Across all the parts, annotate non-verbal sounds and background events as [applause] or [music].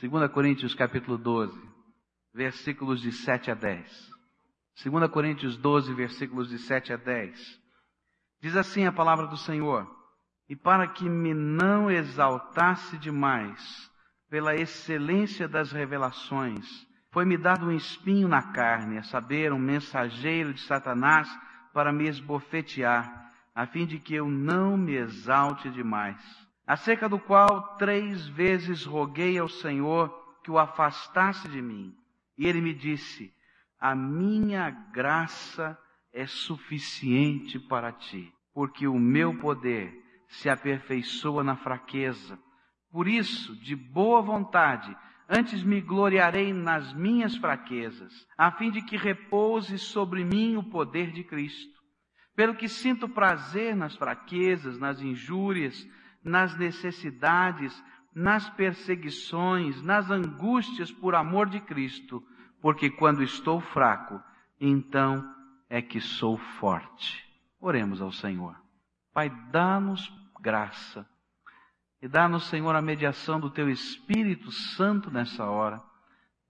2 Coríntios capítulo 12, versículos de 7 a 10. 2 Coríntios 12, versículos de 7 a 10. Diz assim a palavra do Senhor: E para que me não exaltasse demais pela excelência das revelações, foi-me dado um espinho na carne, a saber, um mensageiro de Satanás para me esbofetear, a fim de que eu não me exalte demais. Acerca do qual três vezes roguei ao Senhor que o afastasse de mim. E ele me disse: A minha graça é suficiente para ti, porque o meu poder se aperfeiçoa na fraqueza. Por isso, de boa vontade, Antes me gloriarei nas minhas fraquezas, a fim de que repouse sobre mim o poder de Cristo. Pelo que sinto prazer nas fraquezas, nas injúrias, nas necessidades, nas perseguições, nas angústias por amor de Cristo, porque quando estou fraco, então é que sou forte. Oremos ao Senhor. Pai, dá-nos graça e dá-nos, Senhor, a mediação do Teu Espírito Santo nessa hora,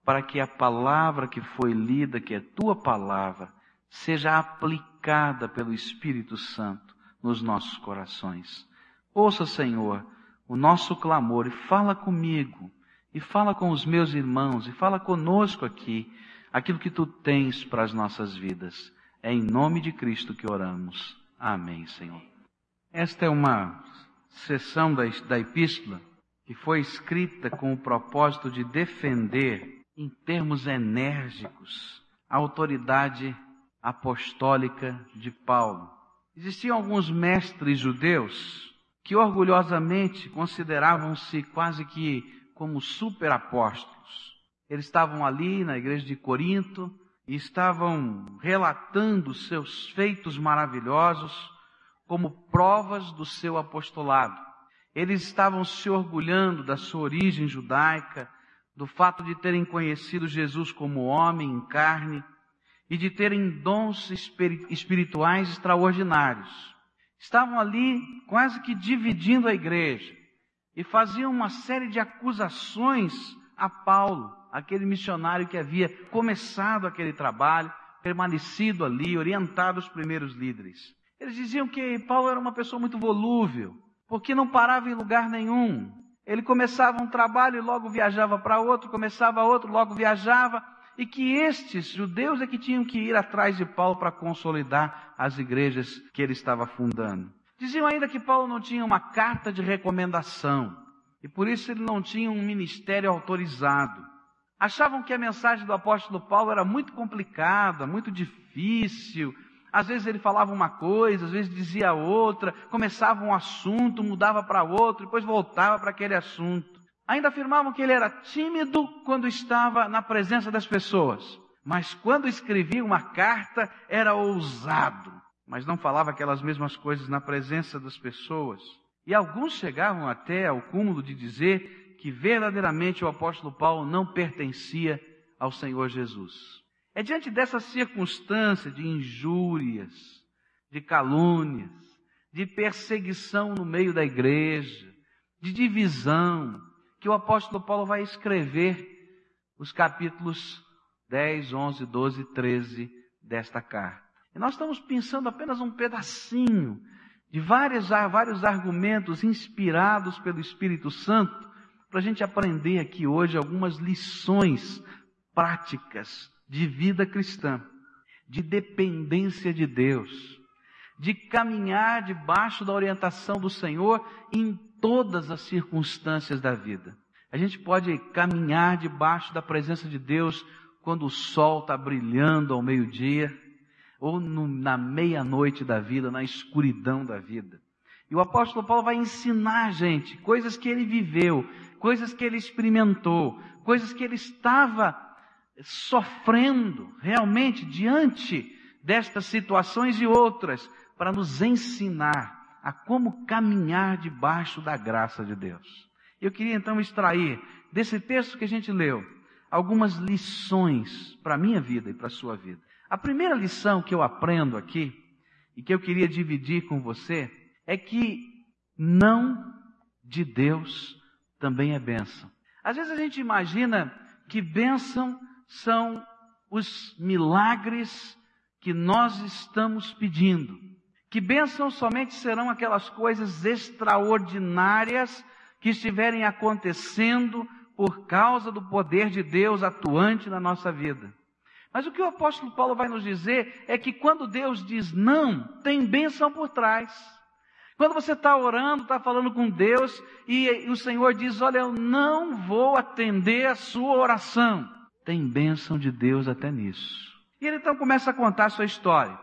para que a palavra que foi lida, que é Tua palavra, seja aplicada pelo Espírito Santo nos nossos corações. Ouça, Senhor, o nosso clamor e fala comigo, e fala com os meus irmãos, e fala conosco aqui, aquilo que Tu tens para as nossas vidas. É em nome de Cristo que oramos. Amém, Senhor. Esta é uma sessão da, da epístola que foi escrita com o propósito de defender, em termos enérgicos, a autoridade apostólica de Paulo. Existiam alguns mestres judeus que orgulhosamente consideravam-se quase que como superapóstolos. Eles estavam ali na igreja de Corinto e estavam relatando seus feitos maravilhosos, como provas do seu apostolado. Eles estavam se orgulhando da sua origem judaica, do fato de terem conhecido Jesus como homem em carne e de terem dons espirituais extraordinários. Estavam ali quase que dividindo a igreja e faziam uma série de acusações a Paulo, aquele missionário que havia começado aquele trabalho, permanecido ali, orientado os primeiros líderes. Eles diziam que Paulo era uma pessoa muito volúvel, porque não parava em lugar nenhum. Ele começava um trabalho e logo viajava para outro, começava outro, logo viajava, e que estes judeus é que tinham que ir atrás de Paulo para consolidar as igrejas que ele estava fundando. Diziam ainda que Paulo não tinha uma carta de recomendação, e por isso ele não tinha um ministério autorizado. Achavam que a mensagem do apóstolo Paulo era muito complicada, muito difícil, às vezes ele falava uma coisa, às vezes dizia outra, começava um assunto, mudava para outro, depois voltava para aquele assunto. Ainda afirmavam que ele era tímido quando estava na presença das pessoas, mas quando escrevia uma carta era ousado, mas não falava aquelas mesmas coisas na presença das pessoas. E alguns chegavam até ao cúmulo de dizer que verdadeiramente o apóstolo Paulo não pertencia ao Senhor Jesus. É diante dessa circunstância de injúrias, de calúnias, de perseguição no meio da igreja, de divisão, que o apóstolo Paulo vai escrever os capítulos 10, 11, 12 e 13 desta carta. E nós estamos pensando apenas um pedacinho de vários, vários argumentos inspirados pelo Espírito Santo para a gente aprender aqui hoje algumas lições práticas de vida cristã, de dependência de Deus, de caminhar debaixo da orientação do Senhor em todas as circunstâncias da vida. A gente pode caminhar debaixo da presença de Deus quando o sol está brilhando ao meio-dia, ou no, na meia-noite da vida, na escuridão da vida. E o apóstolo Paulo vai ensinar a gente coisas que ele viveu, coisas que ele experimentou, coisas que ele estava sofrendo realmente diante destas situações e outras, para nos ensinar a como caminhar debaixo da graça de Deus. Eu queria então extrair desse texto que a gente leu algumas lições para a minha vida e para a sua vida. A primeira lição que eu aprendo aqui e que eu queria dividir com você é que não de Deus também é bênção. Às vezes a gente imagina que bênção são os milagres que nós estamos pedindo. Que bênção somente serão aquelas coisas extraordinárias que estiverem acontecendo por causa do poder de Deus atuante na nossa vida. Mas o que o apóstolo Paulo vai nos dizer é que quando Deus diz não, tem bênção por trás. Quando você está orando, está falando com Deus e o Senhor diz: Olha, eu não vou atender a sua oração. Tem bênção de Deus até nisso. E ele então começa a contar a sua história.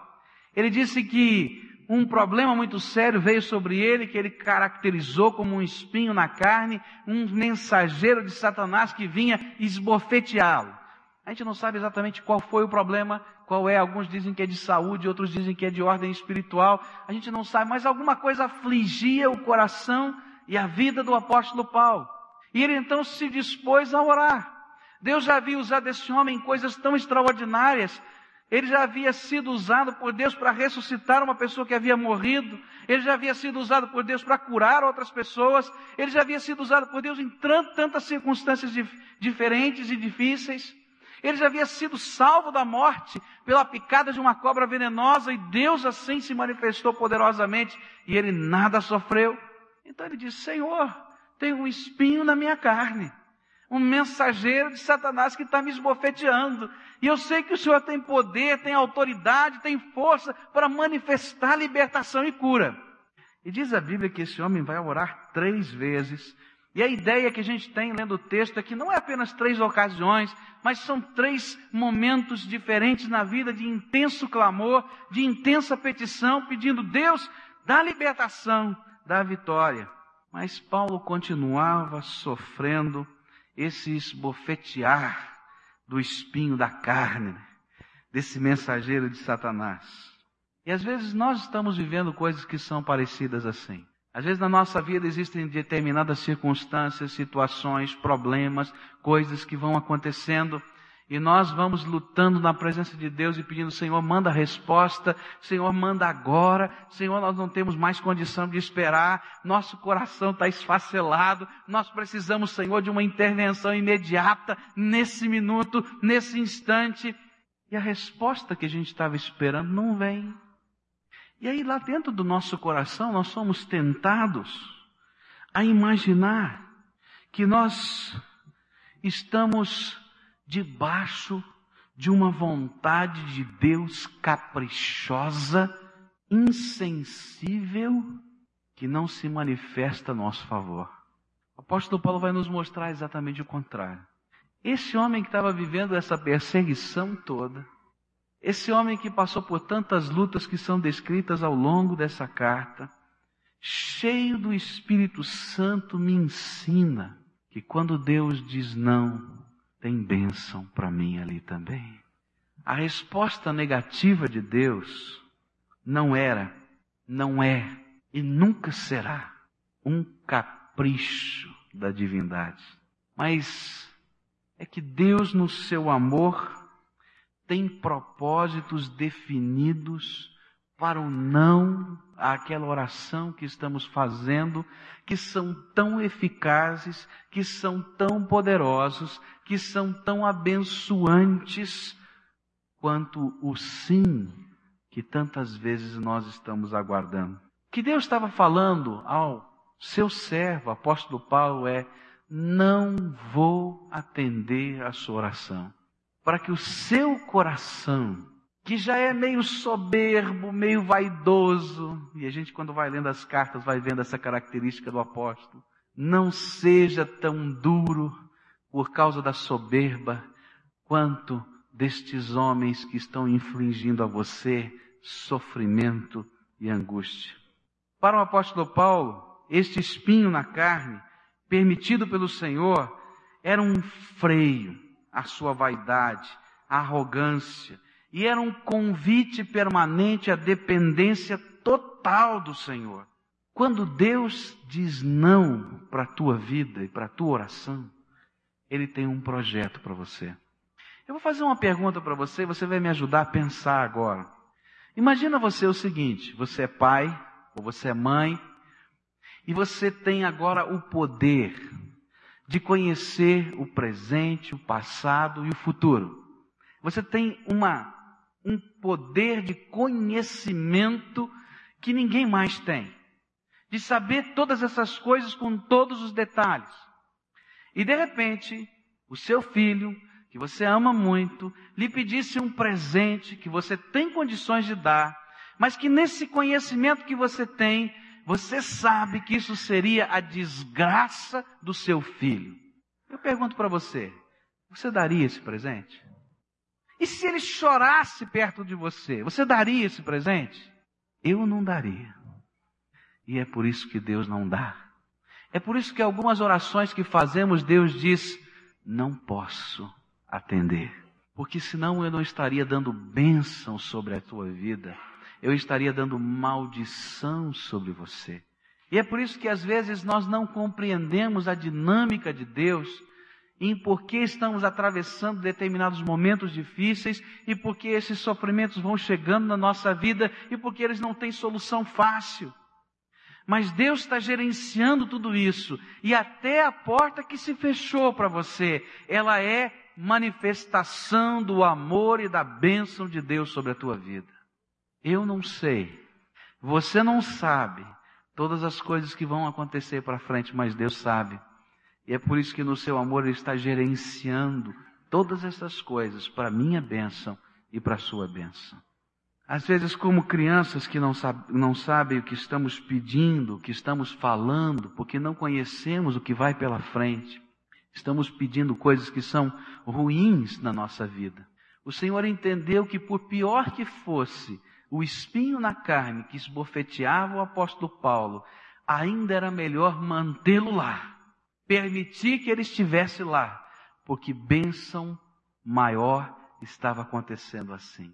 Ele disse que um problema muito sério veio sobre ele, que ele caracterizou como um espinho na carne, um mensageiro de Satanás que vinha esbofeteá-lo. A gente não sabe exatamente qual foi o problema, qual é. Alguns dizem que é de saúde, outros dizem que é de ordem espiritual. A gente não sabe, mas alguma coisa afligia o coração e a vida do apóstolo Paulo. E ele então se dispôs a orar. Deus já havia usado esse homem em coisas tão extraordinárias. Ele já havia sido usado por Deus para ressuscitar uma pessoa que havia morrido. Ele já havia sido usado por Deus para curar outras pessoas. Ele já havia sido usado por Deus em tantas circunstâncias diferentes e difíceis. Ele já havia sido salvo da morte pela picada de uma cobra venenosa e Deus assim se manifestou poderosamente e ele nada sofreu. Então ele disse: Senhor, tem um espinho na minha carne um mensageiro de Satanás que está me esbofeteando. E eu sei que o Senhor tem poder, tem autoridade, tem força para manifestar libertação e cura. E diz a Bíblia que esse homem vai orar três vezes. E a ideia que a gente tem lendo o texto é que não é apenas três ocasiões, mas são três momentos diferentes na vida de intenso clamor, de intensa petição, pedindo Deus, dá libertação, dá vitória. Mas Paulo continuava sofrendo esse esbofetear do espinho da carne, desse mensageiro de Satanás. E às vezes nós estamos vivendo coisas que são parecidas assim. Às vezes na nossa vida existem determinadas circunstâncias, situações, problemas, coisas que vão acontecendo e nós vamos lutando na presença de Deus e pedindo, Senhor, manda a resposta, Senhor, manda agora, Senhor, nós não temos mais condição de esperar, nosso coração está esfacelado, nós precisamos, Senhor, de uma intervenção imediata, nesse minuto, nesse instante. E a resposta que a gente estava esperando não vem. E aí, lá dentro do nosso coração, nós somos tentados a imaginar que nós estamos debaixo de uma vontade de Deus caprichosa, insensível, que não se manifesta a nosso favor. O apóstolo Paulo vai nos mostrar exatamente o contrário. Esse homem que estava vivendo essa perseguição toda, esse homem que passou por tantas lutas que são descritas ao longo dessa carta, cheio do Espírito Santo, me ensina que quando Deus diz não, tem bênção para mim ali também. A resposta negativa de Deus não era, não é e nunca será um capricho da divindade, mas é que Deus, no seu amor, tem propósitos definidos para o não àquela oração que estamos fazendo, que são tão eficazes, que são tão poderosos, que são tão abençoantes quanto o sim que tantas vezes nós estamos aguardando. O que Deus estava falando ao seu servo, apóstolo Paulo, é: não vou atender a sua oração, para que o seu coração que já é meio soberbo, meio vaidoso, e a gente quando vai lendo as cartas vai vendo essa característica do apóstolo, não seja tão duro por causa da soberba quanto destes homens que estão infligindo a você sofrimento e angústia. Para o apóstolo Paulo, este espinho na carne, permitido pelo Senhor, era um freio à sua vaidade, à arrogância, e era um convite permanente à dependência total do Senhor. Quando Deus diz não para a tua vida e para a tua oração, Ele tem um projeto para você. Eu vou fazer uma pergunta para você e você vai me ajudar a pensar agora. Imagina você o seguinte: você é pai ou você é mãe e você tem agora o poder de conhecer o presente, o passado e o futuro. Você tem uma, um poder de conhecimento que ninguém mais tem. De saber todas essas coisas com todos os detalhes. E de repente, o seu filho, que você ama muito, lhe pedisse um presente que você tem condições de dar, mas que nesse conhecimento que você tem, você sabe que isso seria a desgraça do seu filho. Eu pergunto para você, você daria esse presente? E se ele chorasse perto de você, você daria esse presente? Eu não daria. E é por isso que Deus não dá. É por isso que algumas orações que fazemos, Deus diz: não posso atender. Porque senão eu não estaria dando bênção sobre a tua vida, eu estaria dando maldição sobre você. E é por isso que às vezes nós não compreendemos a dinâmica de Deus em por que estamos atravessando determinados momentos difíceis e por que esses sofrimentos vão chegando na nossa vida e porque eles não têm solução fácil. Mas Deus está gerenciando tudo isso e até a porta que se fechou para você, ela é manifestação do amor e da bênção de Deus sobre a tua vida. Eu não sei, você não sabe todas as coisas que vão acontecer para frente, mas Deus sabe. E é por isso que no seu amor Ele está gerenciando todas essas coisas para minha bênção e para a sua bênção. Às vezes, como crianças que não, sabe, não sabem o que estamos pedindo, o que estamos falando, porque não conhecemos o que vai pela frente, estamos pedindo coisas que são ruins na nossa vida. O Senhor entendeu que, por pior que fosse o espinho na carne que esbofeteava o apóstolo Paulo, ainda era melhor mantê-lo lá permitir que ele estivesse lá, porque bênção maior estava acontecendo assim.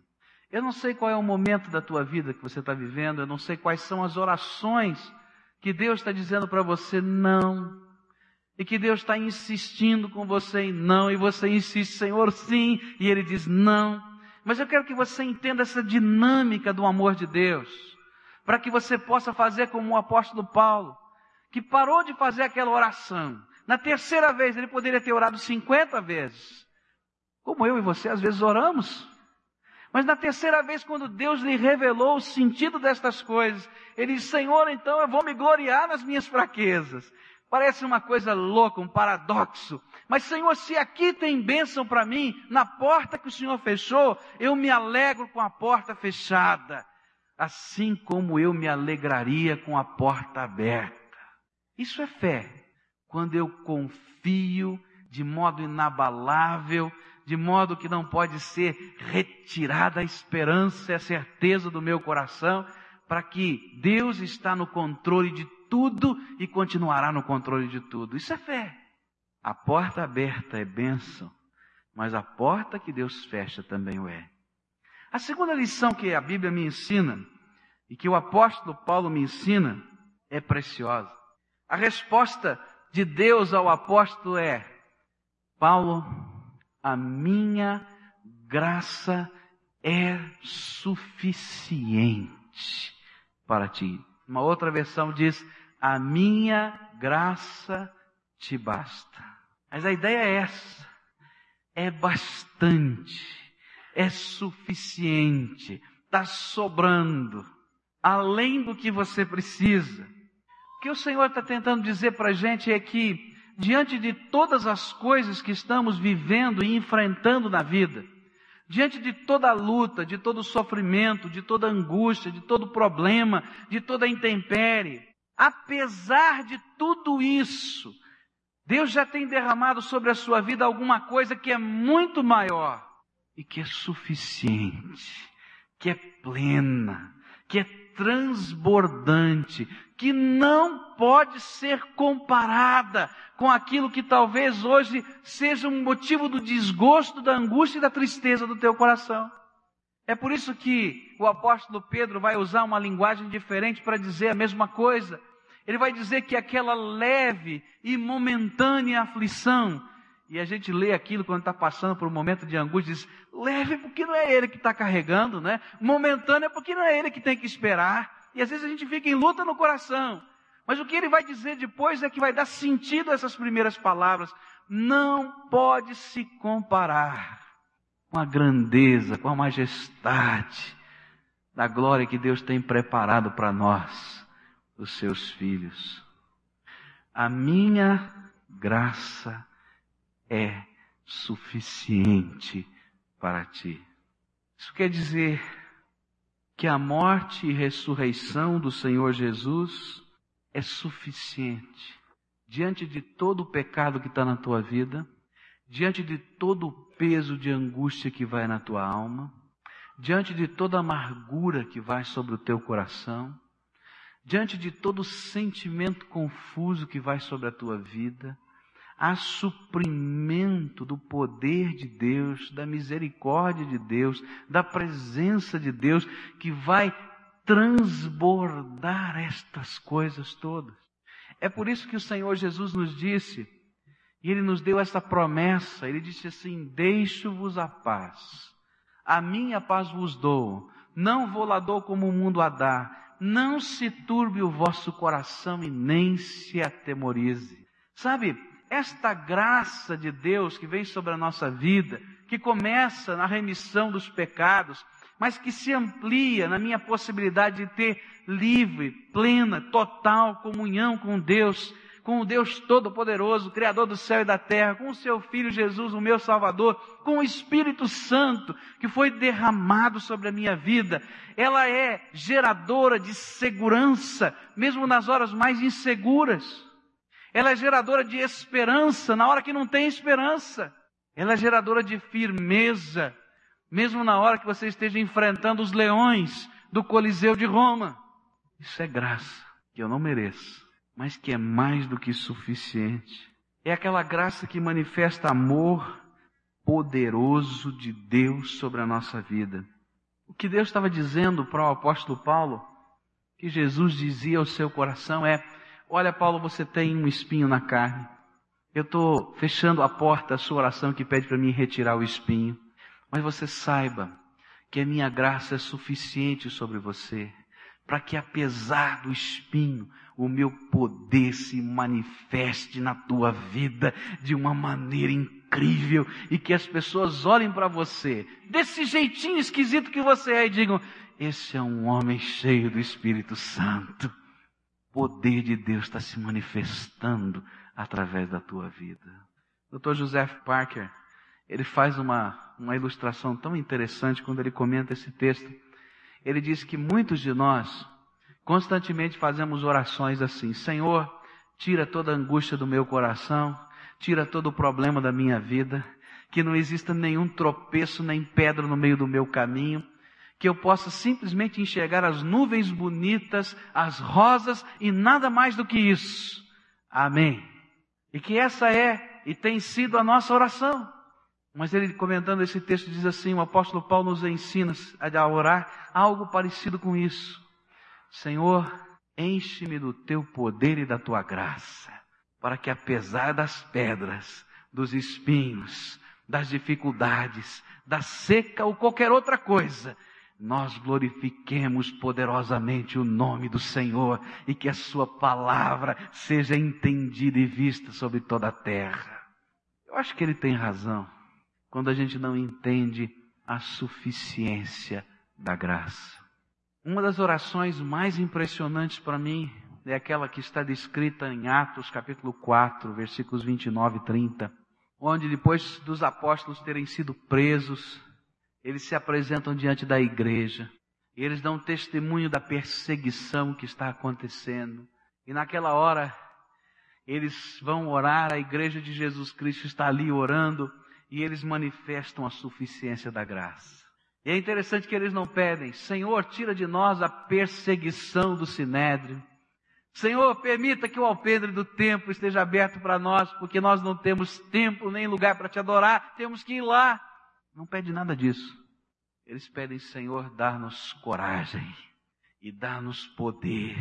Eu não sei qual é o momento da tua vida que você está vivendo, eu não sei quais são as orações que Deus está dizendo para você não, e que Deus está insistindo com você em não, e você insiste, Senhor, sim, e Ele diz não. Mas eu quero que você entenda essa dinâmica do amor de Deus, para que você possa fazer como o apóstolo Paulo que parou de fazer aquela oração. Na terceira vez, ele poderia ter orado 50 vezes. Como eu e você às vezes oramos. Mas na terceira vez, quando Deus lhe revelou o sentido destas coisas, ele disse: Senhor, então eu vou me gloriar nas minhas fraquezas. Parece uma coisa louca, um paradoxo. Mas, Senhor, se aqui tem bênção para mim, na porta que o Senhor fechou, eu me alegro com a porta fechada. Assim como eu me alegraria com a porta aberta. Isso é fé. Quando eu confio de modo inabalável, de modo que não pode ser retirada a esperança e a certeza do meu coração, para que Deus está no controle de tudo e continuará no controle de tudo. Isso é fé. A porta aberta é bênção, mas a porta que Deus fecha também o é. A segunda lição que a Bíblia me ensina e que o apóstolo Paulo me ensina é preciosa. A resposta de Deus ao apóstolo é: Paulo, a minha graça é suficiente para ti. Uma outra versão diz: A minha graça te basta. Mas a ideia é essa: é bastante, é suficiente, está sobrando, além do que você precisa que o Senhor está tentando dizer para a gente é que, diante de todas as coisas que estamos vivendo e enfrentando na vida, diante de toda a luta, de todo o sofrimento, de toda angústia, de todo problema, de toda intempérie, apesar de tudo isso, Deus já tem derramado sobre a sua vida alguma coisa que é muito maior e que é suficiente, que é plena, que é transbordante, que não pode ser comparada com aquilo que talvez hoje seja um motivo do desgosto, da angústia e da tristeza do teu coração. É por isso que o apóstolo Pedro vai usar uma linguagem diferente para dizer a mesma coisa. Ele vai dizer que aquela leve e momentânea aflição, e a gente lê aquilo quando está passando por um momento de angústia, diz, leve porque não é ele que está carregando, né? Momentânea porque não é ele que tem que esperar. E às vezes a gente fica em luta no coração. Mas o que ele vai dizer depois é que vai dar sentido a essas primeiras palavras. Não pode se comparar com a grandeza, com a majestade da glória que Deus tem preparado para nós, os seus filhos. A minha graça é suficiente para ti. Isso quer dizer que a morte e ressurreição do Senhor Jesus é suficiente diante de todo o pecado que está na tua vida, diante de todo o peso de angústia que vai na tua alma, diante de toda a amargura que vai sobre o teu coração, diante de todo o sentimento confuso que vai sobre a tua vida, há suprimento do poder de Deus, da misericórdia de Deus, da presença de Deus, que vai transbordar estas coisas todas. É por isso que o Senhor Jesus nos disse, e Ele nos deu essa promessa, Ele disse assim: Deixo-vos a paz, a minha paz vos dou, não vou lá dou como o mundo a dá, não se turbe o vosso coração e nem se atemorize. Sabe, esta graça de Deus que vem sobre a nossa vida, que começa na remissão dos pecados, mas que se amplia na minha possibilidade de ter livre, plena, total comunhão com Deus, com o Deus Todo-Poderoso, Criador do céu e da terra, com o seu Filho Jesus, o meu Salvador, com o Espírito Santo que foi derramado sobre a minha vida. Ela é geradora de segurança, mesmo nas horas mais inseguras. Ela é geradora de esperança na hora que não tem esperança. Ela é geradora de firmeza, mesmo na hora que você esteja enfrentando os leões do Coliseu de Roma. Isso é graça que eu não mereço, mas que é mais do que suficiente. É aquela graça que manifesta amor poderoso de Deus sobre a nossa vida. O que Deus estava dizendo para o apóstolo Paulo, que Jesus dizia ao seu coração é: Olha, Paulo, você tem um espinho na carne. Eu estou fechando a porta à sua oração que pede para mim retirar o espinho. Mas você saiba que a minha graça é suficiente sobre você, para que apesar do espinho, o meu poder se manifeste na tua vida de uma maneira incrível e que as pessoas olhem para você desse jeitinho esquisito que você é e digam: esse é um homem cheio do Espírito Santo poder de Deus está se manifestando através da tua vida. Dr. Joseph Parker, ele faz uma, uma ilustração tão interessante quando ele comenta esse texto. Ele diz que muitos de nós constantemente fazemos orações assim: Senhor, tira toda a angústia do meu coração, tira todo o problema da minha vida, que não exista nenhum tropeço nem pedra no meio do meu caminho, que eu possa simplesmente enxergar as nuvens bonitas, as rosas e nada mais do que isso. Amém. E que essa é e tem sido a nossa oração. Mas ele comentando esse texto diz assim: o apóstolo Paulo nos ensina a orar algo parecido com isso. Senhor, enche-me do teu poder e da tua graça, para que apesar das pedras, dos espinhos, das dificuldades, da seca ou qualquer outra coisa, nós glorifiquemos poderosamente o nome do Senhor e que a Sua palavra seja entendida e vista sobre toda a terra. Eu acho que ele tem razão quando a gente não entende a suficiência da graça. Uma das orações mais impressionantes para mim é aquela que está descrita em Atos capítulo 4, versículos 29 e 30, onde depois dos apóstolos terem sido presos, eles se apresentam diante da igreja, e eles dão testemunho da perseguição que está acontecendo. E naquela hora, eles vão orar, a igreja de Jesus Cristo está ali orando, e eles manifestam a suficiência da graça. E é interessante que eles não pedem, Senhor, tira de nós a perseguição do sinédrio. Senhor, permita que o alpendre do templo esteja aberto para nós, porque nós não temos tempo nem lugar para te adorar, temos que ir lá. Não pede nada disso. Eles pedem, Senhor, dar-nos coragem e dar-nos poder,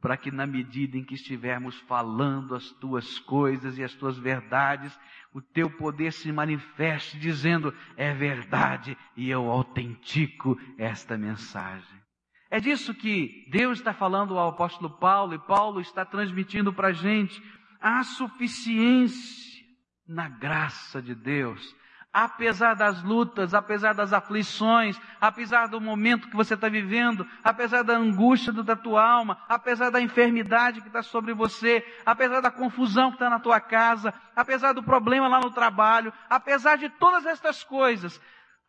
para que na medida em que estivermos falando as tuas coisas e as tuas verdades, o teu poder se manifeste dizendo, é verdade, e eu autentico esta mensagem. É disso que Deus está falando ao apóstolo Paulo e Paulo está transmitindo para a gente. Há suficiência na graça de Deus apesar das lutas, apesar das aflições, apesar do momento que você está vivendo, apesar da angústia da tua alma, apesar da enfermidade que está sobre você, apesar da confusão que está na tua casa, apesar do problema lá no trabalho, apesar de todas estas coisas,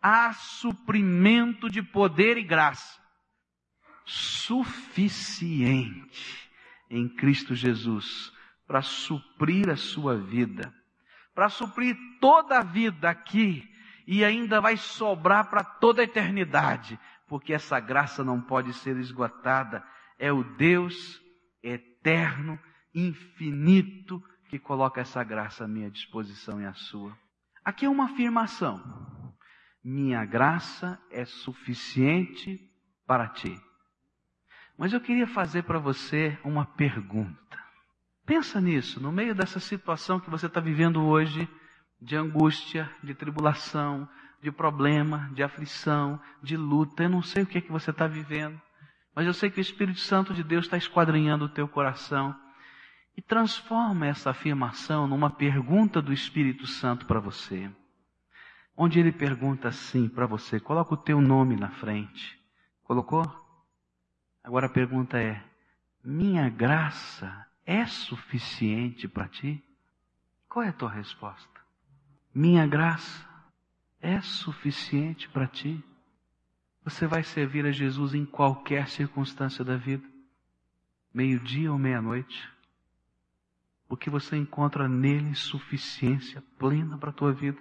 há suprimento de poder e graça suficiente em Cristo Jesus para suprir a sua vida para suprir toda a vida aqui e ainda vai sobrar para toda a eternidade, porque essa graça não pode ser esgotada. É o Deus eterno, infinito, que coloca essa graça à minha disposição e à sua. Aqui é uma afirmação. Minha graça é suficiente para ti. Mas eu queria fazer para você uma pergunta. Pensa nisso, no meio dessa situação que você está vivendo hoje, de angústia, de tribulação, de problema, de aflição, de luta. Eu não sei o que é que você está vivendo, mas eu sei que o Espírito Santo de Deus está esquadrinhando o teu coração e transforma essa afirmação numa pergunta do Espírito Santo para você. Onde ele pergunta assim para você, coloca o teu nome na frente. Colocou? Agora a pergunta é: minha graça é suficiente para ti? Qual é a tua resposta? Minha graça é suficiente para ti? Você vai servir a Jesus em qualquer circunstância da vida, meio-dia ou meia-noite, porque você encontra nele suficiência plena para a tua vida.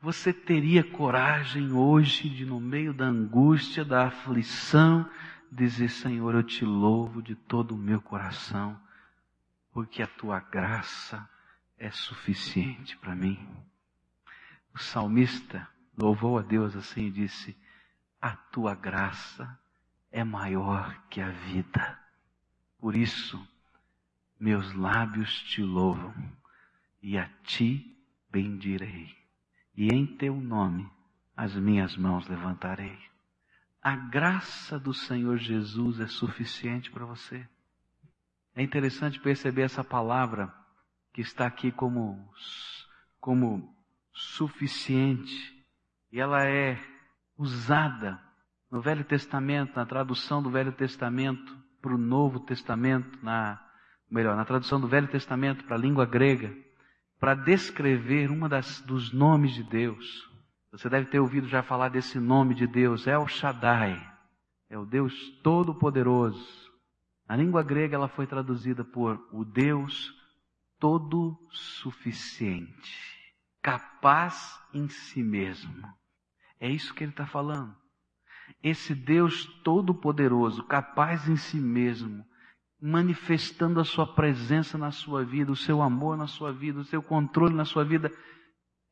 Você teria coragem hoje de, no meio da angústia, da aflição, dizer: Senhor, eu te louvo de todo o meu coração, porque a tua graça é suficiente para mim. O salmista louvou a Deus assim e disse: A tua graça é maior que a vida. Por isso, meus lábios te louvam e a ti bendirei, e em teu nome as minhas mãos levantarei a graça do Senhor Jesus é suficiente para você. É interessante perceber essa palavra que está aqui como, como suficiente. E ela é usada no Velho Testamento, na tradução do Velho Testamento para o Novo Testamento, na, melhor, na tradução do Velho Testamento para a língua grega, para descrever uma das, dos nomes de Deus. Você deve ter ouvido já falar desse nome de Deus, El Shaddai. É o Deus Todo-Poderoso. Na língua grega ela foi traduzida por o Deus Todo-Suficiente, capaz em si mesmo. É isso que ele está falando. Esse Deus Todo-Poderoso, capaz em si mesmo, manifestando a sua presença na sua vida, o seu amor na sua vida, o seu controle na sua vida,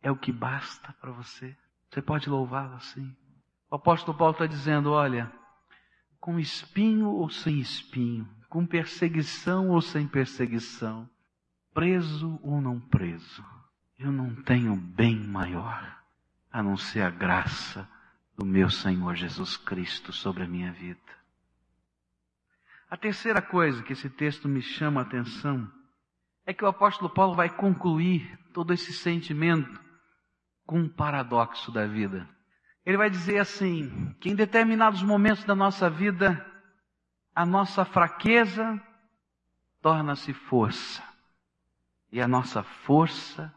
é o que basta para você. Você pode louvá-lo assim. O apóstolo Paulo está dizendo: olha, com espinho ou sem espinho, com perseguição ou sem perseguição, preso ou não preso, eu não tenho bem maior a não ser a graça do meu Senhor Jesus Cristo sobre a minha vida. A terceira coisa que esse texto me chama a atenção é que o apóstolo Paulo vai concluir todo esse sentimento com um paradoxo da vida. Ele vai dizer assim: que em determinados momentos da nossa vida, a nossa fraqueza torna-se força, e a nossa força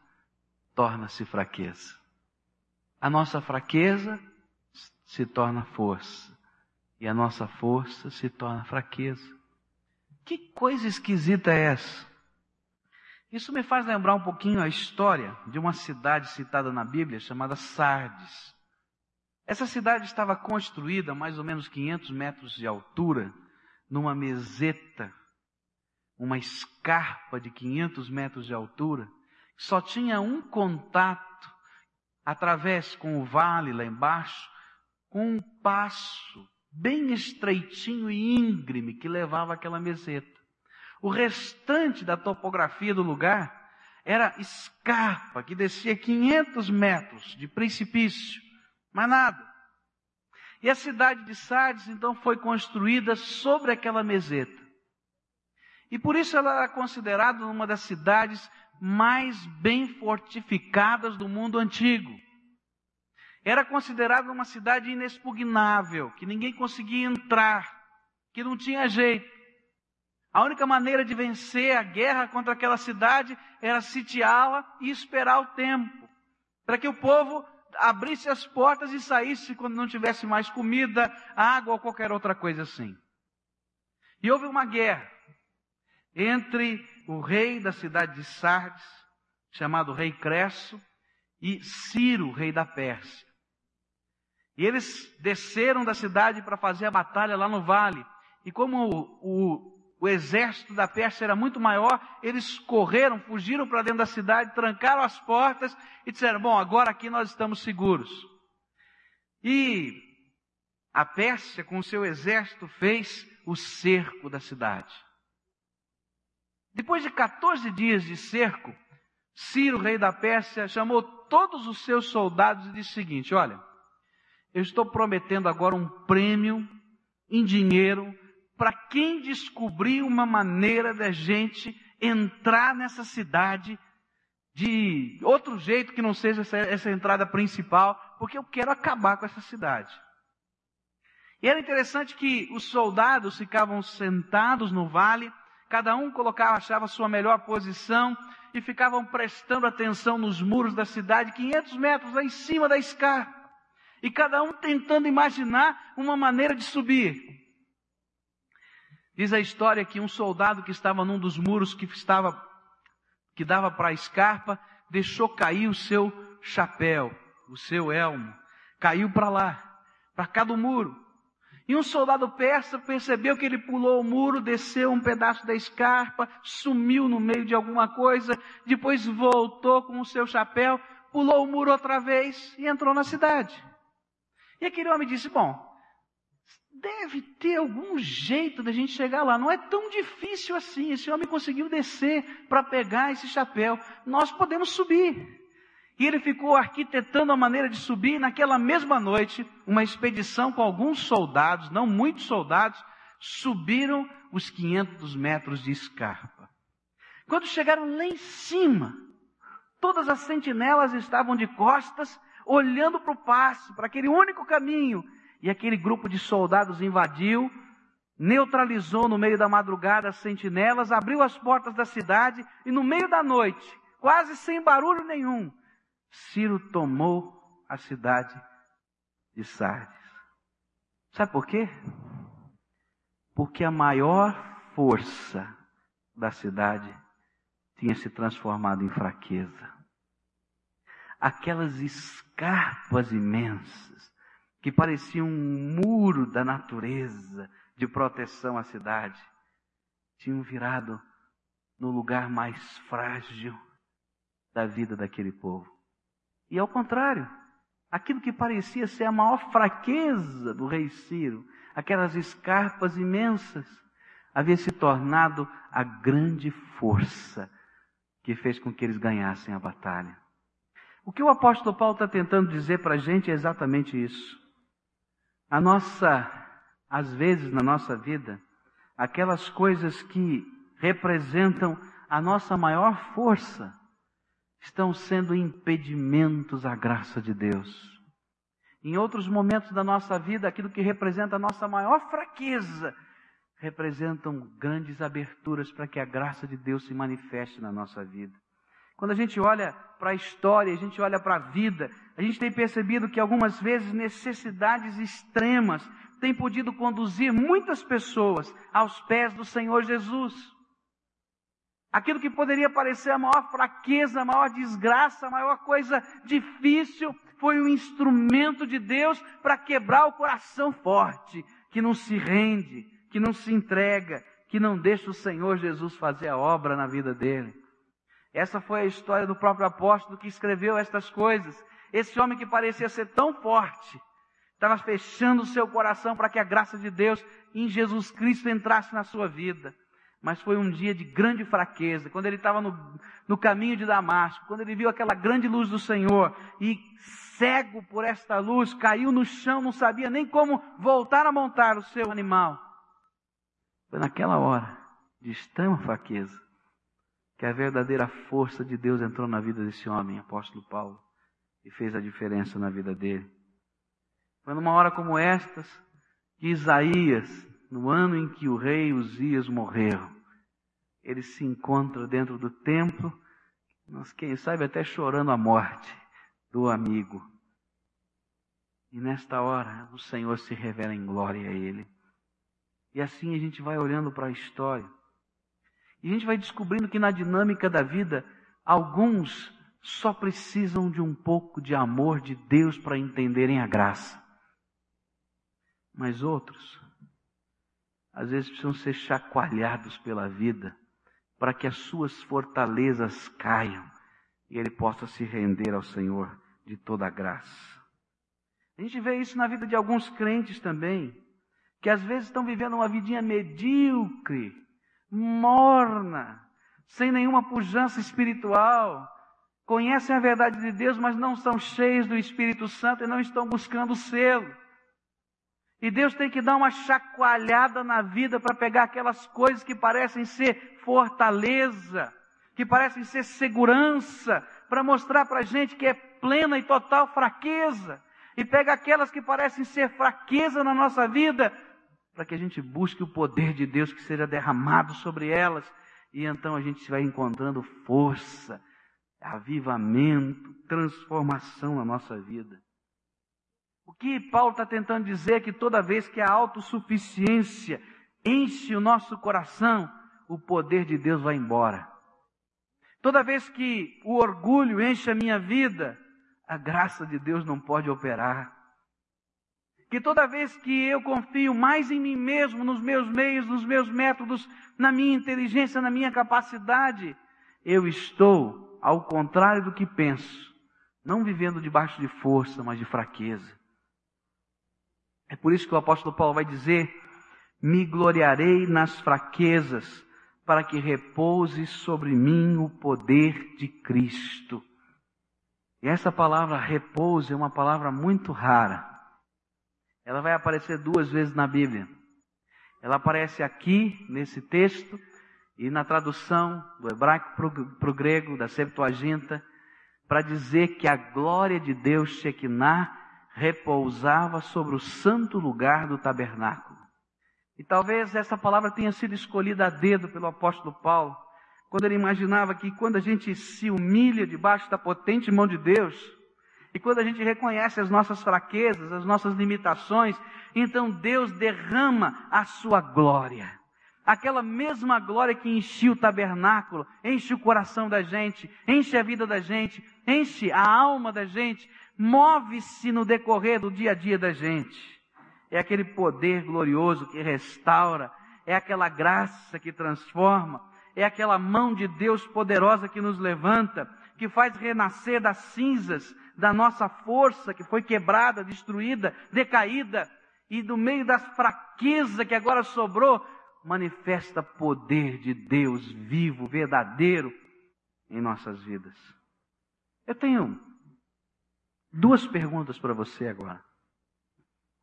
torna-se fraqueza. A nossa fraqueza se torna força, e a nossa força se torna fraqueza. Que coisa esquisita é essa? Isso me faz lembrar um pouquinho a história de uma cidade citada na Bíblia chamada Sardes. Essa cidade estava construída a mais ou menos 500 metros de altura, numa meseta, uma escarpa de 500 metros de altura, que só tinha um contato através com o vale lá embaixo, com um passo bem estreitinho e íngreme que levava aquela meseta. O restante da topografia do lugar era escarpa que descia 500 metros de precipício, mas nada. E a cidade de Sardes então foi construída sobre aquela meseta. E por isso ela era considerada uma das cidades mais bem fortificadas do mundo antigo. Era considerada uma cidade inexpugnável, que ninguém conseguia entrar, que não tinha jeito. A única maneira de vencer a guerra contra aquela cidade era sitiá-la e esperar o tempo, para que o povo abrisse as portas e saísse quando não tivesse mais comida, água ou qualquer outra coisa assim. E houve uma guerra entre o rei da cidade de Sardes, chamado rei Cresso, e Ciro, rei da Pérsia. E eles desceram da cidade para fazer a batalha lá no vale. E como o, o, o exército da Pérsia era muito maior, eles correram, fugiram para dentro da cidade, trancaram as portas e disseram: Bom, agora aqui nós estamos seguros. E a Pérsia, com o seu exército, fez o cerco da cidade. Depois de 14 dias de cerco, Ciro, rei da Pérsia, chamou todos os seus soldados e disse o seguinte: Olha, eu estou prometendo agora um prêmio em dinheiro para quem descobrir uma maneira da gente entrar nessa cidade de outro jeito que não seja essa, essa entrada principal, porque eu quero acabar com essa cidade. E era interessante que os soldados ficavam sentados no vale Cada um colocava, achava a sua melhor posição e ficavam prestando atenção nos muros da cidade, 500 metros lá em cima da escarpa. E cada um tentando imaginar uma maneira de subir. Diz a história que um soldado que estava num dos muros que estava que dava para a escarpa, deixou cair o seu chapéu, o seu elmo, caiu para lá, para cá do muro. E um soldado persa percebeu que ele pulou o muro, desceu um pedaço da escarpa, sumiu no meio de alguma coisa, depois voltou com o seu chapéu, pulou o muro outra vez e entrou na cidade. E aquele homem disse: Bom, deve ter algum jeito da gente chegar lá. Não é tão difícil assim. Esse homem conseguiu descer para pegar esse chapéu. Nós podemos subir. E ele ficou arquitetando a maneira de subir. Naquela mesma noite, uma expedição com alguns soldados, não muitos soldados, subiram os 500 metros de escarpa. Quando chegaram lá em cima, todas as sentinelas estavam de costas, olhando para o passo, para aquele único caminho. E aquele grupo de soldados invadiu, neutralizou no meio da madrugada as sentinelas, abriu as portas da cidade e no meio da noite, quase sem barulho nenhum, Ciro tomou a cidade de Sardes. Sabe por quê? Porque a maior força da cidade tinha se transformado em fraqueza. Aquelas escarpas imensas que pareciam um muro da natureza de proteção à cidade tinham virado no lugar mais frágil da vida daquele povo. E ao contrário, aquilo que parecia ser a maior fraqueza do rei Ciro, aquelas escarpas imensas, havia se tornado a grande força que fez com que eles ganhassem a batalha. O que o apóstolo Paulo está tentando dizer para a gente é exatamente isso. A nossa, às vezes na nossa vida, aquelas coisas que representam a nossa maior força, estão sendo impedimentos à graça de Deus. Em outros momentos da nossa vida, aquilo que representa a nossa maior fraqueza, representam grandes aberturas para que a graça de Deus se manifeste na nossa vida. Quando a gente olha para a história, a gente olha para a vida, a gente tem percebido que algumas vezes necessidades extremas têm podido conduzir muitas pessoas aos pés do Senhor Jesus. Aquilo que poderia parecer a maior fraqueza, a maior desgraça, a maior coisa difícil, foi um instrumento de Deus para quebrar o coração forte, que não se rende, que não se entrega, que não deixa o Senhor Jesus fazer a obra na vida dele. Essa foi a história do próprio apóstolo que escreveu estas coisas. Esse homem que parecia ser tão forte, estava fechando o seu coração para que a graça de Deus em Jesus Cristo entrasse na sua vida. mas foi um dia de grande fraqueza, quando ele estava no, no caminho de Damasco, quando ele viu aquela grande luz do Senhor e cego por esta luz, caiu no chão, não sabia nem como voltar a montar o seu animal. Foi naquela hora de extrema fraqueza que a verdadeira força de Deus entrou na vida desse homem, apóstolo Paulo, e fez a diferença na vida dele. Foi numa hora como estas que Isaías, no ano em que o rei Uzias morreu, ele se encontra dentro do templo, nós, quem sabe até chorando a morte do amigo. E nesta hora o Senhor se revela em glória a ele. E assim a gente vai olhando para a história. E a gente vai descobrindo que na dinâmica da vida, alguns só precisam de um pouco de amor de Deus para entenderem a graça. Mas outros, às vezes precisam ser chacoalhados pela vida para que as suas fortalezas caiam e ele possa se render ao Senhor de toda a graça. A gente vê isso na vida de alguns crentes também, que às vezes estão vivendo uma vidinha medíocre, morna, sem nenhuma pujança espiritual, conhecem a verdade de Deus, mas não são cheios do Espírito Santo e não estão buscando o selo. E Deus tem que dar uma chacoalhada na vida para pegar aquelas coisas que parecem ser fortaleza, que parecem ser segurança, para mostrar para a gente que é plena e total fraqueza. E pega aquelas que parecem ser fraqueza na nossa vida, para que a gente busque o poder de Deus que seja derramado sobre elas. E então a gente vai encontrando força, avivamento, transformação na nossa vida. O que Paulo está tentando dizer é que toda vez que a autossuficiência enche o nosso coração, o poder de Deus vai embora. Toda vez que o orgulho enche a minha vida, a graça de Deus não pode operar. Que toda vez que eu confio mais em mim mesmo, nos meus meios, nos meus métodos, na minha inteligência, na minha capacidade, eu estou, ao contrário do que penso, não vivendo debaixo de força, mas de fraqueza. É por isso que o apóstolo Paulo vai dizer: Me gloriarei nas fraquezas, para que repouse sobre mim o poder de Cristo. E essa palavra repouso é uma palavra muito rara. Ela vai aparecer duas vezes na Bíblia. Ela aparece aqui, nesse texto, e na tradução do hebraico para o grego, da Septuaginta, para dizer que a glória de Deus, Shekinah, repousava sobre o santo lugar do tabernáculo. E talvez essa palavra tenha sido escolhida a dedo pelo apóstolo Paulo, quando ele imaginava que quando a gente se humilha debaixo da potente mão de Deus, e quando a gente reconhece as nossas fraquezas, as nossas limitações, então Deus derrama a sua glória. Aquela mesma glória que enchia o tabernáculo, enche o coração da gente, enche a vida da gente, enche a alma da gente, move-se no decorrer do dia a dia da gente. É aquele poder glorioso que restaura, é aquela graça que transforma, é aquela mão de Deus poderosa que nos levanta, que faz renascer das cinzas da nossa força que foi quebrada, destruída, decaída, e do meio das fraquezas que agora sobrou, manifesta poder de Deus vivo, verdadeiro em nossas vidas. Eu tenho Duas perguntas para você agora.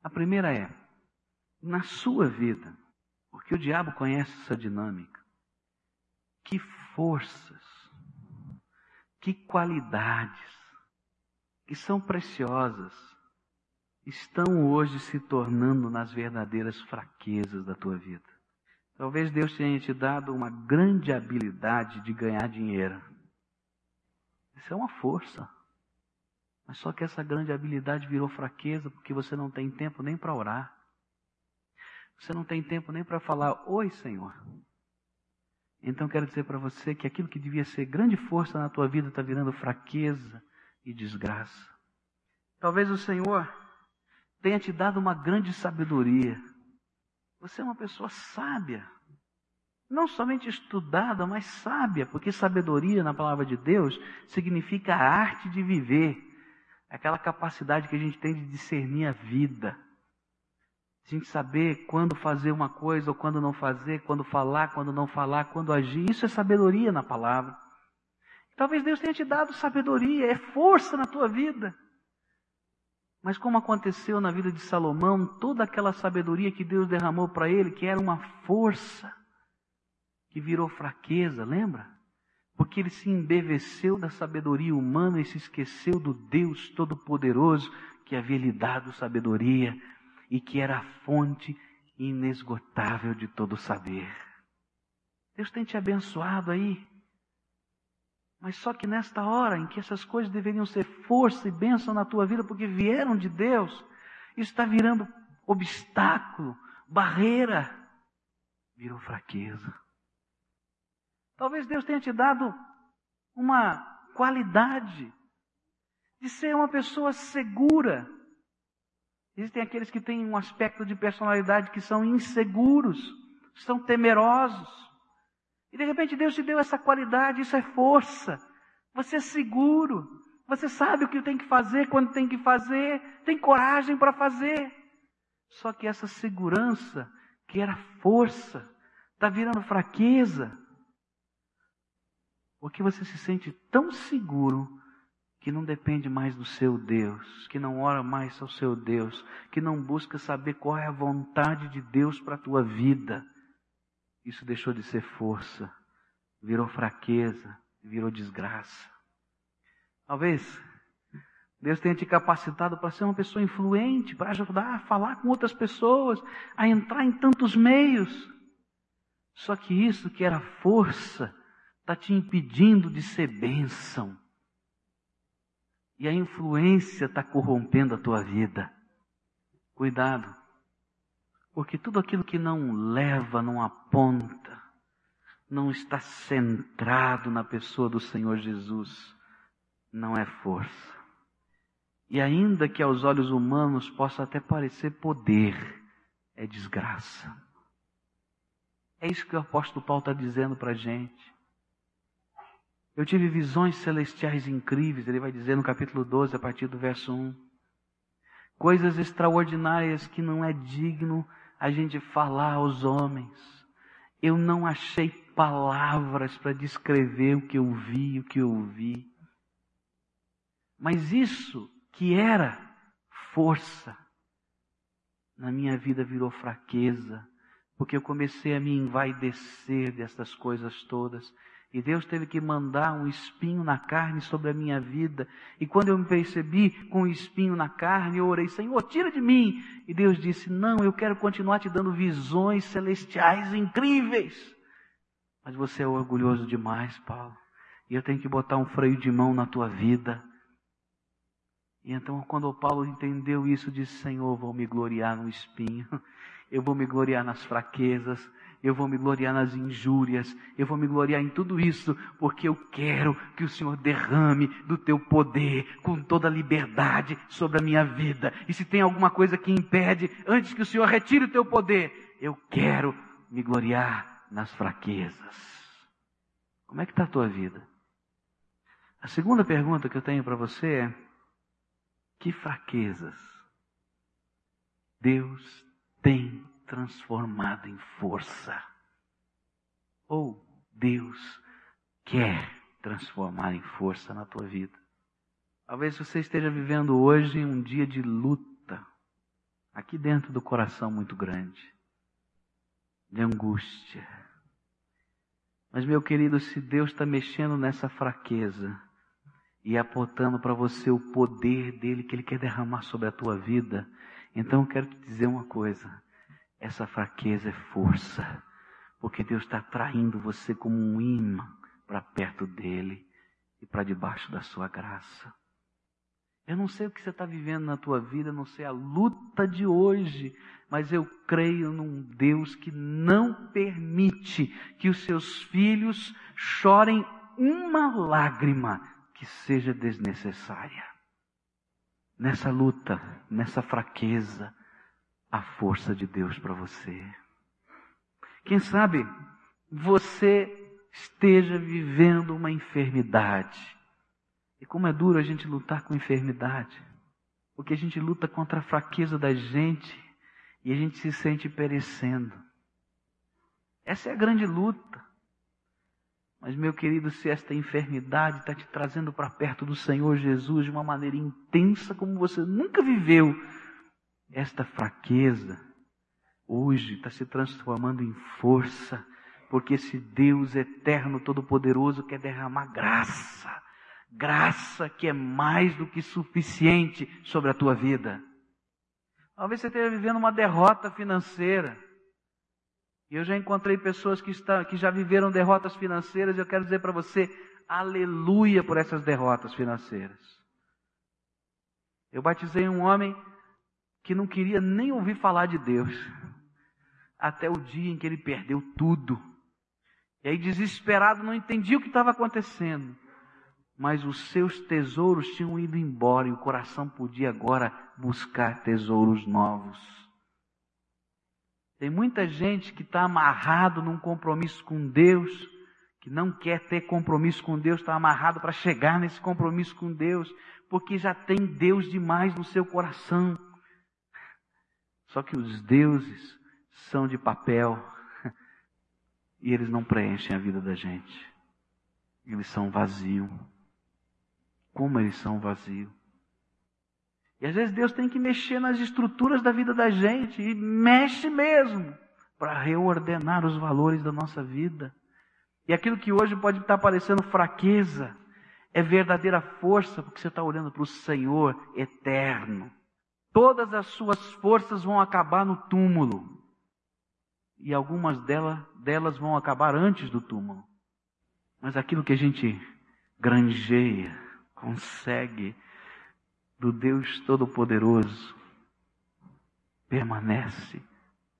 A primeira é: na sua vida, porque o diabo conhece essa dinâmica, que forças, que qualidades, que são preciosas, estão hoje se tornando nas verdadeiras fraquezas da tua vida? Talvez Deus tenha te dado uma grande habilidade de ganhar dinheiro. Isso é uma força. Mas só que essa grande habilidade virou fraqueza porque você não tem tempo nem para orar. Você não tem tempo nem para falar: Oi, Senhor. Então quero dizer para você que aquilo que devia ser grande força na tua vida está virando fraqueza e desgraça. Talvez o Senhor tenha te dado uma grande sabedoria. Você é uma pessoa sábia. Não somente estudada, mas sábia, porque sabedoria na palavra de Deus significa a arte de viver aquela capacidade que a gente tem de discernir a vida, A gente saber quando fazer uma coisa ou quando não fazer, quando falar, quando não falar, quando agir. Isso é sabedoria na palavra. Talvez Deus tenha te dado sabedoria, é força na tua vida. Mas como aconteceu na vida de Salomão, toda aquela sabedoria que Deus derramou para ele, que era uma força, que virou fraqueza, lembra? Porque ele se embeveceu da sabedoria humana e se esqueceu do Deus Todo-Poderoso que havia lhe dado sabedoria e que era a fonte inesgotável de todo saber. Deus tem te abençoado aí. Mas só que nesta hora em que essas coisas deveriam ser força e bênção na tua vida, porque vieram de Deus, isso está virando obstáculo, barreira, virou fraqueza. Talvez Deus tenha te dado uma qualidade de ser uma pessoa segura, Existem aqueles que têm um aspecto de personalidade que são inseguros, são temerosos. E de repente Deus te deu essa qualidade, isso é força. Você é seguro, você sabe o que tem que fazer, quando tem que fazer, tem coragem para fazer. Só que essa segurança, que era força, está virando fraqueza. Porque você se sente tão seguro que não depende mais do seu Deus, que não ora mais ao seu Deus, que não busca saber qual é a vontade de Deus para a tua vida. Isso deixou de ser força, virou fraqueza, virou desgraça. Talvez Deus tenha te capacitado para ser uma pessoa influente, para ajudar a falar com outras pessoas, a entrar em tantos meios. Só que isso que era força está te impedindo de ser bênção e a influência está corrompendo a tua vida. Cuidado, porque tudo aquilo que não leva, não aponta, não está centrado na pessoa do Senhor Jesus, não é força. E ainda que aos olhos humanos possa até parecer poder, é desgraça. É isso que o apóstolo Paulo está dizendo para a gente. Eu tive visões celestiais incríveis, ele vai dizer no capítulo 12, a partir do verso 1. Coisas extraordinárias que não é digno a gente falar aos homens. Eu não achei palavras para descrever o que eu vi, o que eu vi. Mas isso que era força, na minha vida virou fraqueza, porque eu comecei a me envaidecer dessas coisas todas e Deus teve que mandar um espinho na carne sobre a minha vida. E quando eu me percebi com o um espinho na carne, eu orei, Senhor, tira de mim. E Deus disse, não, eu quero continuar te dando visões celestiais incríveis. Mas você é orgulhoso demais, Paulo. E eu tenho que botar um freio de mão na tua vida. E então, quando o Paulo entendeu isso, disse: Senhor, vou me gloriar no espinho, [laughs] eu vou me gloriar nas fraquezas, eu vou me gloriar nas injúrias, eu vou me gloriar em tudo isso, porque eu quero que o Senhor derrame do teu poder com toda liberdade sobre a minha vida. E se tem alguma coisa que impede, antes que o Senhor retire o teu poder, eu quero me gloriar nas fraquezas. Como é que está a tua vida? A segunda pergunta que eu tenho para você é: que fraquezas Deus tem transformado em força. Ou Deus quer transformar em força na tua vida. Talvez você esteja vivendo hoje um dia de luta, aqui dentro do coração muito grande, de angústia. Mas, meu querido, se Deus está mexendo nessa fraqueza e apontando para você o poder dele que ele quer derramar sobre a tua vida, então eu quero te dizer uma coisa: essa fraqueza é força, porque Deus está traindo você como um imã para perto dele e para debaixo da sua graça. Eu não sei o que você está vivendo na tua vida, não sei a luta de hoje, mas eu creio num Deus que não permite que os seus filhos chorem uma lágrima que seja desnecessária. Nessa luta, nessa fraqueza, a força de Deus para você. Quem sabe você esteja vivendo uma enfermidade. E como é duro a gente lutar com enfermidade. Porque a gente luta contra a fraqueza da gente. e a gente se sente perecendo. Essa é a grande luta. Mas, meu querido, se esta enfermidade está te trazendo para perto do Senhor Jesus de uma maneira intensa como você nunca viveu, esta fraqueza hoje está se transformando em força, porque esse Deus eterno, todo-poderoso, quer derramar graça, graça que é mais do que suficiente sobre a tua vida. Talvez você esteja vivendo uma derrota financeira. Eu já encontrei pessoas que, está, que já viveram derrotas financeiras, e eu quero dizer para você, aleluia por essas derrotas financeiras. Eu batizei um homem que não queria nem ouvir falar de Deus, até o dia em que ele perdeu tudo. E aí, desesperado, não entendia o que estava acontecendo. Mas os seus tesouros tinham ido embora e o coração podia agora buscar tesouros novos. Tem muita gente que está amarrado num compromisso com Deus, que não quer ter compromisso com Deus, está amarrado para chegar nesse compromisso com Deus, porque já tem Deus demais no seu coração. Só que os deuses são de papel [laughs] e eles não preenchem a vida da gente. Eles são vazios. Como eles são vazios. E às vezes Deus tem que mexer nas estruturas da vida da gente, e mexe mesmo, para reordenar os valores da nossa vida. E aquilo que hoje pode estar parecendo fraqueza, é verdadeira força, porque você está olhando para o Senhor eterno. Todas as suas forças vão acabar no túmulo. E algumas delas, delas vão acabar antes do túmulo. Mas aquilo que a gente granjeia, consegue do Deus Todo-Poderoso permanece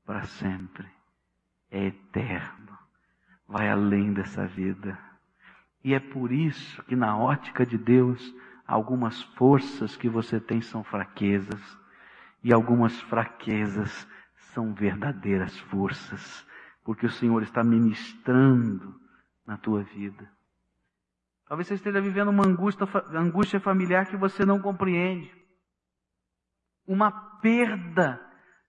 para sempre, é eterno, vai além dessa vida. E é por isso que, na ótica de Deus, algumas forças que você tem são fraquezas, e algumas fraquezas são verdadeiras forças, porque o Senhor está ministrando na tua vida. Talvez você esteja vivendo uma angústia, angústia familiar que você não compreende. Uma perda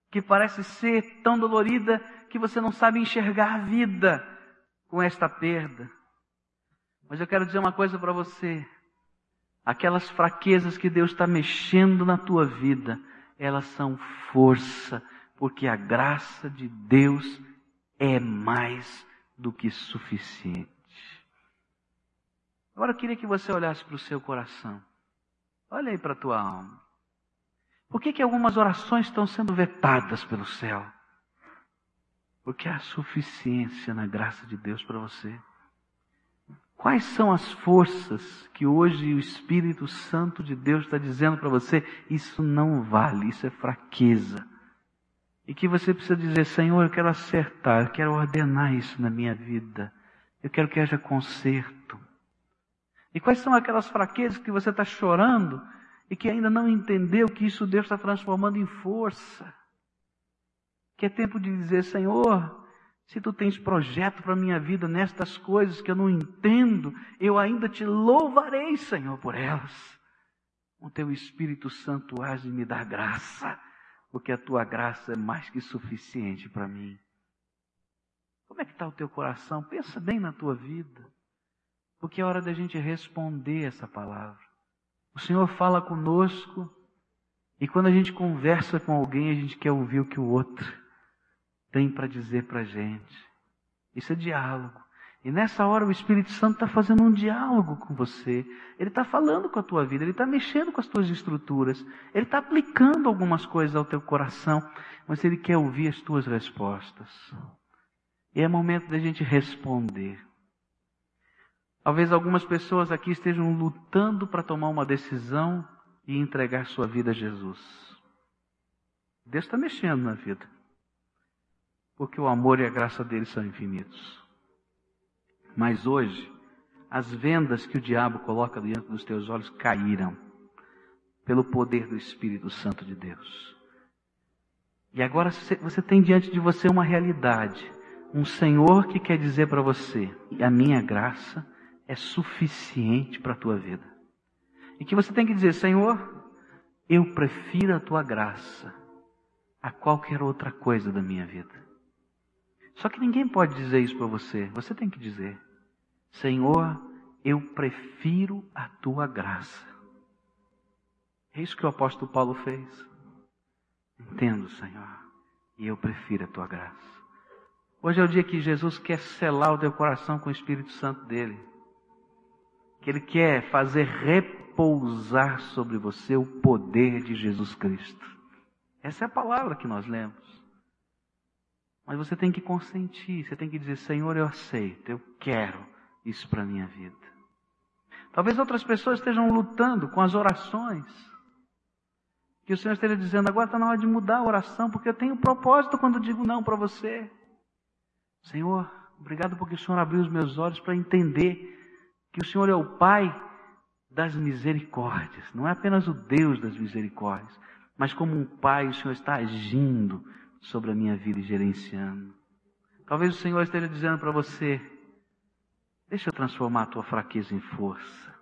que parece ser tão dolorida que você não sabe enxergar a vida com esta perda. Mas eu quero dizer uma coisa para você. Aquelas fraquezas que Deus está mexendo na tua vida, elas são força, porque a graça de Deus é mais do que suficiente. Agora eu queria que você olhasse para o seu coração. Olha aí para a tua alma. Por que, que algumas orações estão sendo vetadas pelo céu? Porque há suficiência na graça de Deus para você. Quais são as forças que hoje o Espírito Santo de Deus está dizendo para você? Isso não vale, isso é fraqueza. E que você precisa dizer, Senhor, eu quero acertar, eu quero ordenar isso na minha vida. Eu quero que haja conserto. E quais são aquelas fraquezas que você está chorando e que ainda não entendeu que isso Deus está transformando em força? Que é tempo de dizer, Senhor, se tu tens projeto para a minha vida nestas coisas que eu não entendo, eu ainda te louvarei, Senhor, por elas. O teu Espírito Santo age de me dar graça, porque a tua graça é mais que suficiente para mim. Como é que está o teu coração? Pensa bem na tua vida. Porque é hora da gente responder essa palavra. O Senhor fala conosco e quando a gente conversa com alguém, a gente quer ouvir o que o outro tem para dizer para a gente. Isso é diálogo. E nessa hora o Espírito Santo está fazendo um diálogo com você. Ele está falando com a tua vida, ele está mexendo com as tuas estruturas, ele está aplicando algumas coisas ao teu coração, mas ele quer ouvir as tuas respostas. E é momento da gente responder. Talvez algumas pessoas aqui estejam lutando para tomar uma decisão e entregar sua vida a Jesus. Deus está mexendo na vida. Porque o amor e a graça dele são infinitos. Mas hoje, as vendas que o diabo coloca diante dos teus olhos caíram pelo poder do Espírito Santo de Deus. E agora você tem diante de você uma realidade, um Senhor que quer dizer para você: a minha graça é suficiente para a tua vida. E que você tem que dizer, Senhor, eu prefiro a tua graça a qualquer outra coisa da minha vida. Só que ninguém pode dizer isso para você. Você tem que dizer: Senhor, eu prefiro a tua graça. É isso que o apóstolo Paulo fez. Entendo, Senhor, e eu prefiro a tua graça. Hoje é o dia que Jesus quer selar o teu coração com o Espírito Santo dele. Que ele quer fazer repousar sobre você o poder de Jesus Cristo. Essa é a palavra que nós lemos. Mas você tem que consentir, você tem que dizer: Senhor, eu aceito, eu quero isso para a minha vida. Talvez outras pessoas estejam lutando com as orações. Que o Senhor esteja dizendo: agora está na hora de mudar a oração, porque eu tenho propósito quando digo não para você. Senhor, obrigado porque o Senhor abriu os meus olhos para entender que o Senhor é o Pai das misericórdias, não é apenas o Deus das misericórdias, mas como um Pai, o Senhor está agindo sobre a minha vida e gerenciando. Talvez o Senhor esteja dizendo para você: deixa eu transformar a tua fraqueza em força,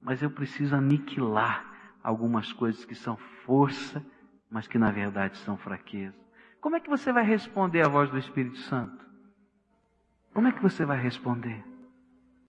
mas eu preciso aniquilar algumas coisas que são força, mas que na verdade são fraqueza. Como é que você vai responder à voz do Espírito Santo? Como é que você vai responder?